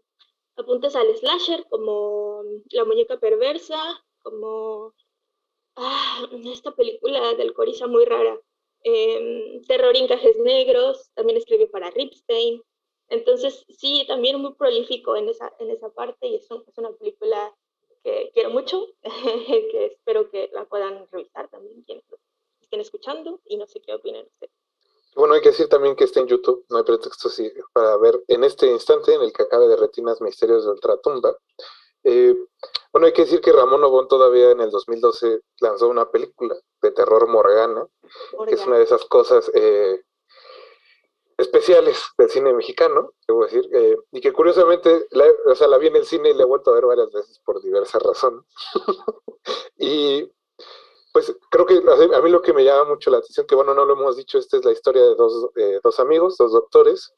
Apuntes al slasher, como La muñeca perversa, como ah, esta película del Coriza muy rara, eh, Terror Encajes Negros, también escribió para Ripstein. Entonces, sí, también muy prolífico en esa, en esa parte y es, es una película que quiero mucho, que espero que la puedan revisar también quienes estén escuchando y no sé qué opinan ustedes. Bueno, hay que decir también que está en YouTube, no hay pretexto sí, para ver en este instante en el que acabe de Retinas Misterios de Ultratumba. Eh, bueno, hay que decir que Ramón Obón todavía en el 2012 lanzó una película de terror Morgana, que es una de esas cosas eh, especiales del cine mexicano, debo decir, eh, y que curiosamente, la, o sea, la vi en el cine y la he vuelto a ver varias veces por diversas razones. y pues creo que a mí lo que me llama mucho la atención, que bueno, no lo hemos dicho, esta es la historia de dos, eh, dos amigos, dos doctores,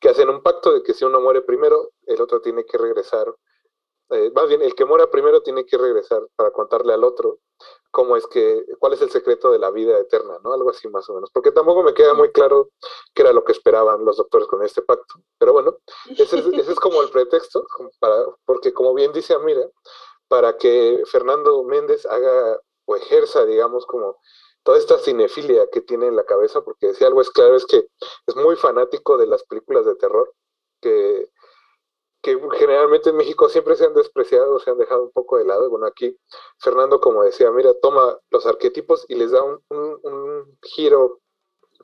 que hacen un pacto de que si uno muere primero, el otro tiene que regresar eh, más bien el que muera primero tiene que regresar para contarle al otro cómo es que, cuál es el secreto de la vida eterna, ¿no? Algo así más o menos. Porque tampoco me queda muy claro qué era lo que esperaban los doctores con este pacto. Pero bueno, ese es, como el pretexto, para, porque como bien dice Amira, para que Fernando Méndez haga o ejerza, digamos, como toda esta cinefilia que tiene en la cabeza, porque si algo es claro es que es muy fanático de las películas de terror, que que generalmente en México siempre se han despreciado, se han dejado un poco de lado. Bueno, aquí Fernando, como decía, mira, toma los arquetipos y les da un, giro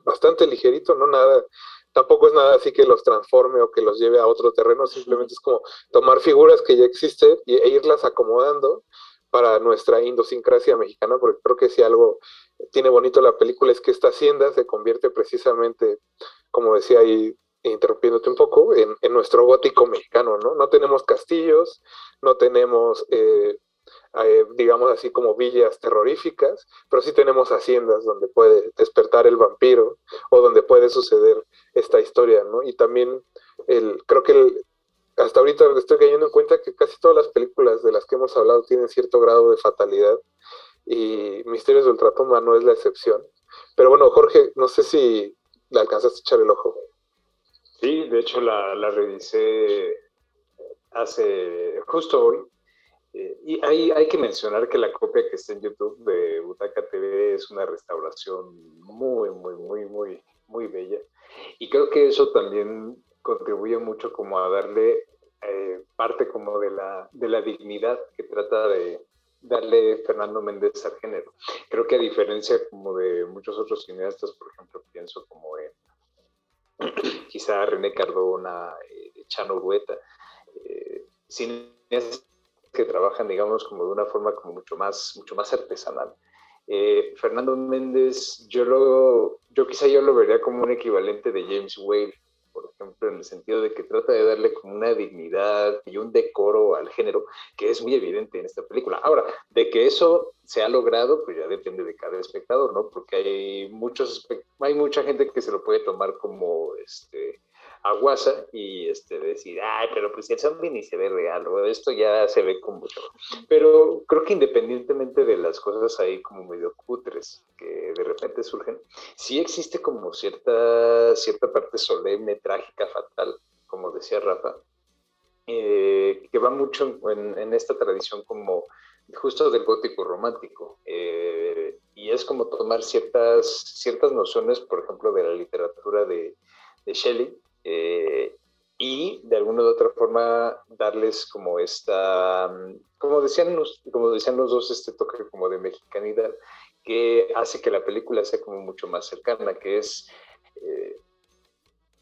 bastante ligerito, no nada, tampoco es nada así que los transforme o que los lleve a otro terreno, simplemente es como tomar figuras que ya existen e irlas acomodando para nuestra idiosincrasia mexicana, porque creo que si algo tiene bonito la película es que esta hacienda se convierte precisamente, como decía ahí interrumpiéndote un poco, en, nuestro gótico mexicano, ¿no? No tenemos castillos, no tenemos, eh, eh, digamos así como villas terroríficas, pero sí tenemos haciendas donde puede despertar el vampiro o donde puede suceder esta historia, ¿no? Y también el, creo que el, hasta ahorita estoy cayendo en cuenta que casi todas las películas de las que hemos hablado tienen cierto grado de fatalidad y Misterios del Ultratumba no es la excepción. Pero bueno, Jorge, no sé si le alcanzaste a echar el ojo. Sí, de hecho la, la revisé hace justo hoy. Eh, y hay, hay que mencionar que la copia que está en YouTube de Butaca TV es una restauración muy, muy, muy, muy, muy bella. Y creo que eso también contribuye mucho como a darle eh, parte como de la, de la dignidad que trata de darle Fernando Méndez al género. Creo que a diferencia como de muchos otros cineastas, por quizá René Cardona, eh, Chano Urueta, eh, que trabajan, digamos, como de una forma como mucho más, mucho más artesanal. Eh, Fernando Méndez, yo, lo, yo quizá yo lo vería como un equivalente de James Whale, en el sentido de que trata de darle como una dignidad y un decoro al género que es muy evidente en esta película. Ahora, de que eso se ha logrado, pues ya depende de cada espectador, ¿no? Porque hay muchos, hay mucha gente que se lo puede tomar como, este, aguasa y este, decir, ay, pero pues el zombie ni se ve real, o esto ya se ve como... Pero creo que independientemente de las cosas ahí como medio cutres que de repente surgen, sí existe como cierta, cierta parte solemne, trágica, fatal, como decía Rafa, eh, que va mucho en, esta tradición como justo del gótico romántico. Eh, y es como tomar ciertas, ciertas nociones, por ejemplo, de la literatura de, de Shelley, eh, y de alguna u otra forma darles como esta, como decían los, como decían los dos, este toque como de mexicanidad que hace que la película sea como mucho más cercana, que es, eh,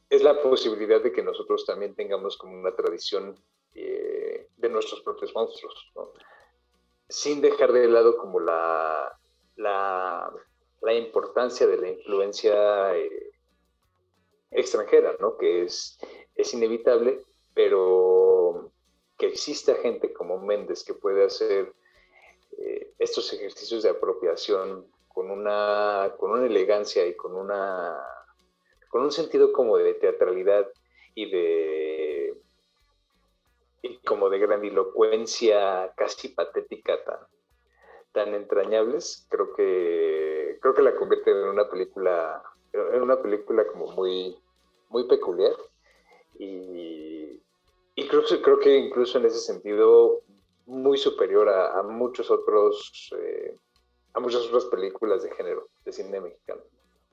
es la posibilidad de que nosotros también tengamos como una tradición eh, de nuestros propios monstruos, sin dejar de lado como la, la, la importancia de la influencia extranjera, ¿no? Que es, es inevitable, pero que exista gente como Méndez que puede hacer eh, estos ejercicios de apropiación con una, con una elegancia y con una con un sentido como de teatralidad y de y como de grandilocuencia casi patética tan, tan entrañables, creo que creo que la convierte en una película en una película como muy, muy peculiar. Y, y creo, creo que incluso en ese sentido muy superior a, muchos otros eh, a muchas otras películas de género de cine mexicano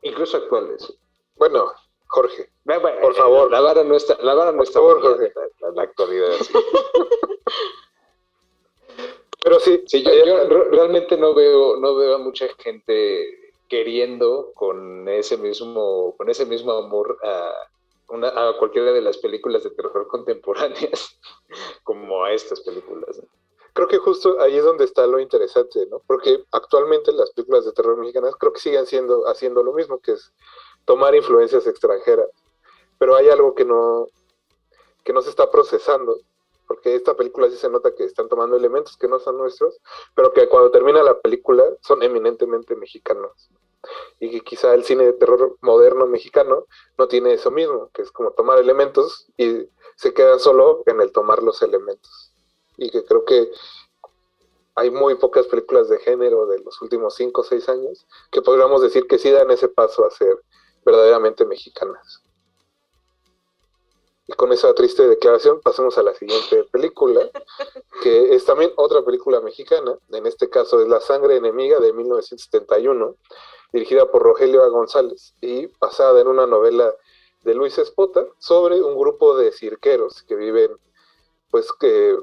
incluso actuales. Bueno Jorge por favor. la vara no está la vara no está por Jorge. la, actualidad pero sí, sí yo, yo, realmente no veo no veo a mucha gente queriendo con ese mismo, con ese mismo amor a, una, a cualquiera de las películas de terror contemporáneas como a estas películas. Creo que justo ahí es donde está lo interesante, ¿no? Porque actualmente las películas de terror mexicanas creo que siguen siendo, haciendo lo mismo, que es tomar influencias extranjeras. Pero hay algo que no, que no se está procesando, porque esta película sí se nota que están tomando elementos que no son nuestros, pero que cuando termina la película son eminentemente mexicanos. Y que quizá el cine de terror moderno mexicano no tiene eso mismo, que es como tomar elementos y se queda solo en el tomar los elementos. Y que creo que hay muy pocas películas de género de los últimos 5 o 6 años que podríamos decir que sí dan ese paso a ser verdaderamente mexicanas. Y con esa triste declaración pasamos a la siguiente película, que es también otra película mexicana, en este caso es La sangre enemiga de 1971, dirigida por Rogelio A. González y basada en una novela de Luis Espota sobre un grupo de cirqueros que viven, pues que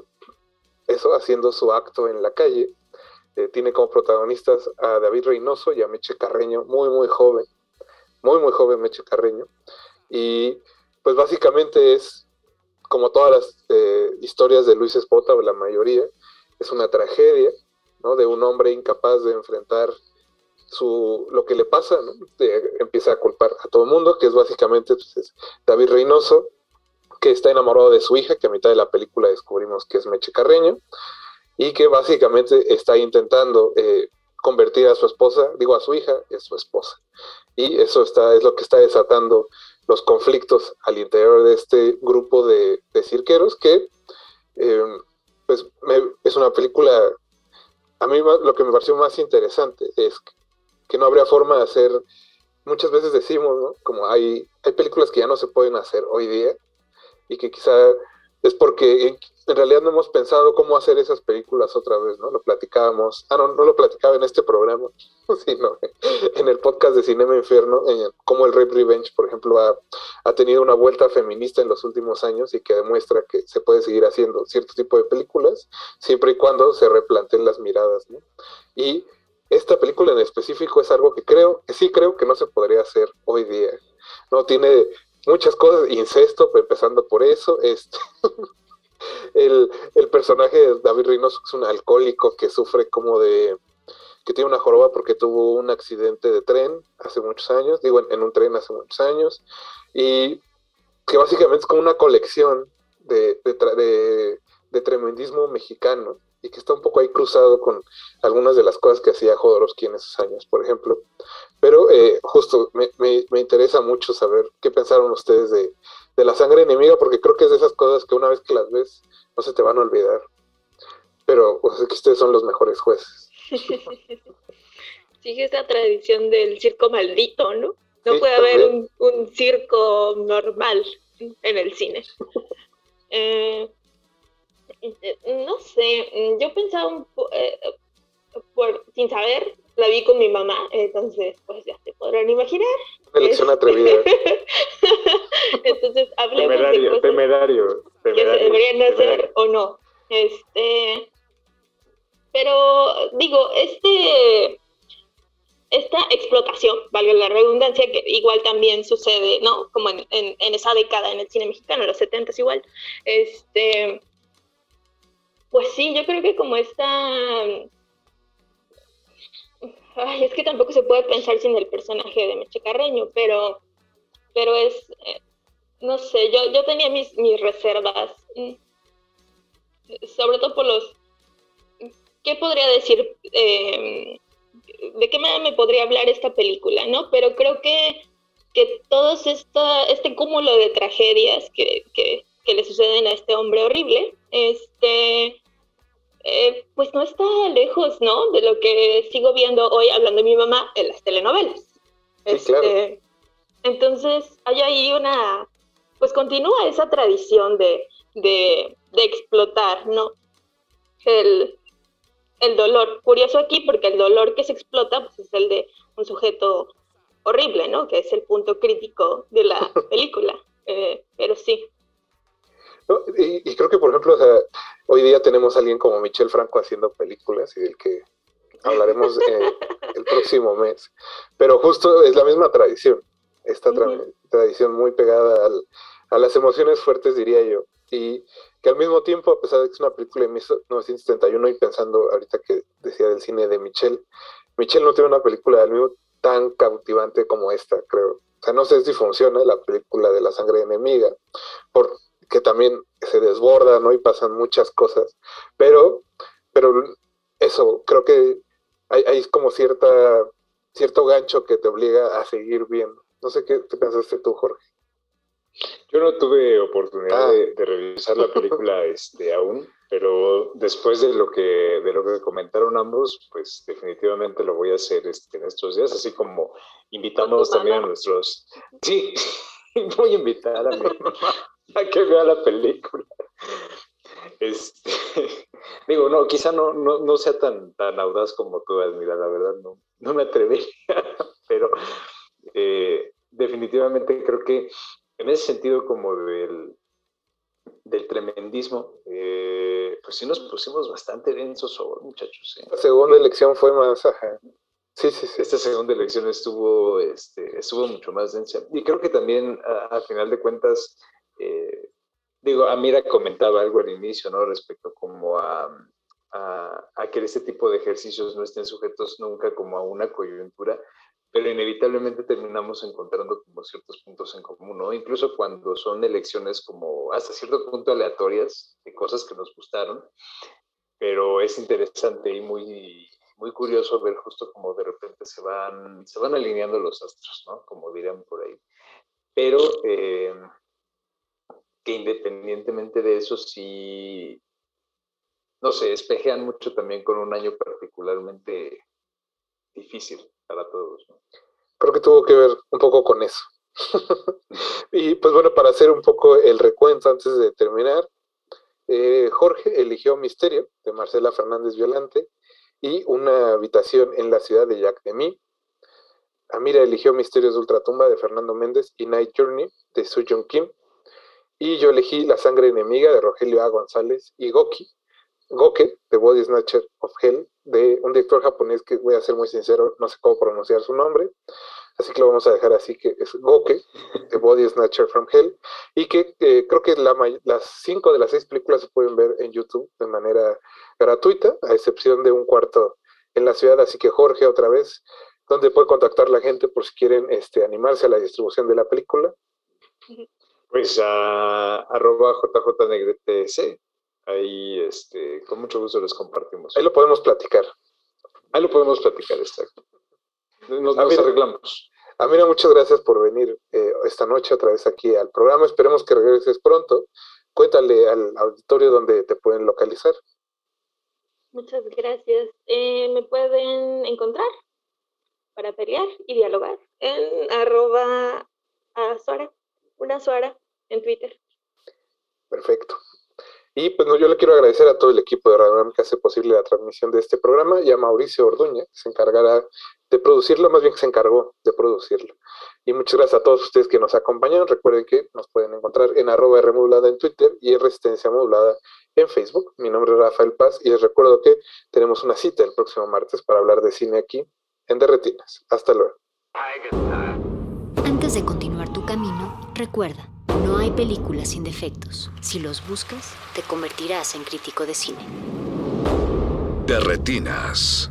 eso, haciendo su acto en la calle. Eh, tiene como protagonistas a David Reynoso y a Meche Carreño, muy, muy joven, muy, muy joven Meche Carreño. Y pues básicamente es, como todas las eh, historias de Luis Espota, o la mayoría, es una tragedia, ¿no? De un hombre incapaz de enfrentar su, lo que le pasa, ¿no? empieza a culpar a todo el mundo, que es básicamente pues, David Reynoso, que está enamorado de su hija, que a mitad de la película descubrimos que es Meche Carreño, y que básicamente está intentando eh, convertir a su esposa, digo a su hija, en su esposa. Y eso está, es lo que está desatando los conflictos al interior de este grupo de, cirqueros que em, pues es una película, a mí lo que me pareció más interesante es que, no habría forma de hacer, muchas veces decimos, ¿no? Como hay, hay películas que ya no se pueden hacer hoy día y que quizá es porque en realidad no hemos pensado cómo hacer esas películas otra vez, ¿no? Lo platicábamos, ah, no, no lo platicaba en este programa, sino en el podcast de Cinema Inferno, en cómo el Rape Revenge, por ejemplo, ha, ha, tenido una vuelta feminista en los últimos años y que demuestra que se puede seguir haciendo cierto tipo de películas, siempre y cuando se replanteen las miradas, ¿no? Y esta película en específico es algo que creo, que sí creo que no se podría hacer hoy día. No tiene muchas cosas, incesto, empezando por eso, este el, el, personaje de David Reynoso es un alcohólico que sufre como de que tiene una joroba porque tuvo un accidente de tren hace muchos años, digo en, un tren hace muchos años, y que básicamente es como una colección de, de, de, tremendismo mexicano y que está un poco ahí cruzado con algunas de las cosas que hacía Jodorowsky en esos años, por ejemplo. Pero eh, justo me, me, me, interesa mucho saber qué pensaron ustedes de, de la sangre enemiga, porque creo que es de esas cosas que una vez que las ves no se te van a olvidar. Pero pues, es que ustedes son los mejores jueces. Sigue esa tradición del circo maldito, ¿no? No puede haber un, un, circo normal en el cine. Eh, no sé, yo pensaba un eh, por, sin saber, la vi con mi mamá, entonces pues ya te podrán imaginar. Una elección atrevida. entonces hablemos temerario, de cosas temerario, temerario, que se deberían hacer o no. Este, pero digo, este esta explotación, valga la redundancia, que igual también sucede, ¿no? Como en, en, en esa década en el cine mexicano, los 70 igual, este, pues sí, yo creo que como esta Ay, es que tampoco se puede pensar sin el personaje de Meche Carreño, pero, pero es, eh, no sé, yo, yo tenía mis, mis reservas, sobre todo por los, ¿qué podría decir? Em, ¿De qué manera me podría hablar esta película, no? Pero creo que, que todo este cúmulo de tragedias que, que, que le suceden a este hombre horrible, este eh, pues no está lejos, ¿no? De lo que sigo viendo hoy hablando de mi mamá en las telenovelas. este, Entonces, hay ahí una, pues continúa esa tradición de, de, de explotar, ¿no? El, el, dolor. Curioso aquí porque el dolor que se explota pues, es el de un sujeto horrible, ¿no? Que es el punto crítico de la película. Eh, pero sí, y, creo que, por ejemplo, o sea, hoy día tenemos a alguien como Michel Franco haciendo películas y del que hablaremos eh, el próximo mes. Pero justo es la misma tradición, esta tradición muy pegada a las emociones fuertes, diría yo. Y que al mismo tiempo, a pesar de que es una película de 1971 y pensando ahorita que decía del cine de Michelle, Michelle no tiene una película del mismo tan cautivante como esta, creo. O sea, no sé si funciona la película de la sangre enemiga, porque también se desborda, ¿no? Y pasan muchas cosas. Pero, pero eso, creo que hay, hay como cierta, cierto gancho que te obliga a seguir viendo. No sé qué, qué pensaste tú, Jorge. Yo no tuve oportunidad ah. de, revisar la película este, aún, pero después de lo que de lo que comentaron ambos, pues definitivamente lo voy a hacer este, en estos días, así como invitamos también a nuestros... Sí, voy a invitar a, a que vea la película. Este, digo, no, quizá no, no, sea tan, tan audaz como tú, Admira, la verdad, no, no me atrevería, pero eh, definitivamente creo que en ese sentido como del, del tremendismo, eh, pues sí nos pusimos bastante densos sobre muchachos. ¿eh? La segunda elección fue más, Sí, sí, sí. Esta segunda elección estuvo, este, estuvo mucho más densa. Y creo que también, a, final de cuentas, eh, digo, Amira comentaba algo al inicio, ¿no? Respecto como a, a, a, que este tipo de ejercicios no estén sujetos nunca como a una coyuntura, pero inevitablemente terminamos encontrando como ciertos puntos en común, ¿no? Incluso cuando son elecciones como hasta cierto punto aleatorias de cosas que nos gustaron, pero es interesante y muy, muy curioso ver justo como de repente se van, se van alineando los astros, ¿no? Como dirían por ahí. Pero eh, que independientemente de eso, sí, no sé, espejean mucho también con un año particularmente difícil para todos. Creo que tuvo que ver un poco con eso. y pues bueno, para hacer un poco el recuento antes de terminar, eh, Jorge eligió Misterio de Marcela Fernández Violante y una habitación en la ciudad de Jack de Amira eligió Misterios de Ultratumba de Fernando Méndez y Night Journey de Su Jung Kim. Y yo elegí La Sangre Enemiga de Rogelio A. González y Goki Goke, The Body Snatcher of Hell, de un director japonés que voy a ser muy sincero, no sé cómo pronunciar su nombre, así que lo vamos a dejar así, que es Goke, The Body Snatcher from Hell, y que eh, creo que las cinco de las seis películas se pueden ver en YouTube de manera gratuita, a excepción de un cuarto en la ciudad, así que Jorge otra vez, donde puede contactar la gente por si quieren este, animarse a la distribución de la película. Pues a arroba jjnegrets Ahí, este, con mucho gusto les compartimos. Ahí lo podemos platicar. Ahí lo podemos platicar, exacto. Nos, nos arreglamos. Amira, muchas gracias por venir eh, esta noche otra vez aquí al programa. Esperemos que regreses pronto. Cuéntale al auditorio dónde te pueden localizar. Muchas gracias. Eh, me pueden encontrar para pelear y dialogar en arroba a Suara, una Suara en Twitter. Perfecto. Y pues yo le quiero agradecer a todo el equipo de Radio que hace posible la transmisión de este programa y a Mauricio Orduña, que se encargará de producirlo, más bien que se encargó de producirlo. Y muchas gracias a todos ustedes que nos acompañaron. Recuerden que nos pueden encontrar en arroba Rmodulada en Twitter y en Resistencia Modulada en Facebook. Mi nombre es Rafael Paz y les recuerdo que tenemos una cita el próximo martes para hablar de cine aquí en Derretinas. Hasta luego. Antes de continuar tu camino, recuerda no hay películas sin defectos. Si los buscas, te convertirás en crítico de cine. De retinas.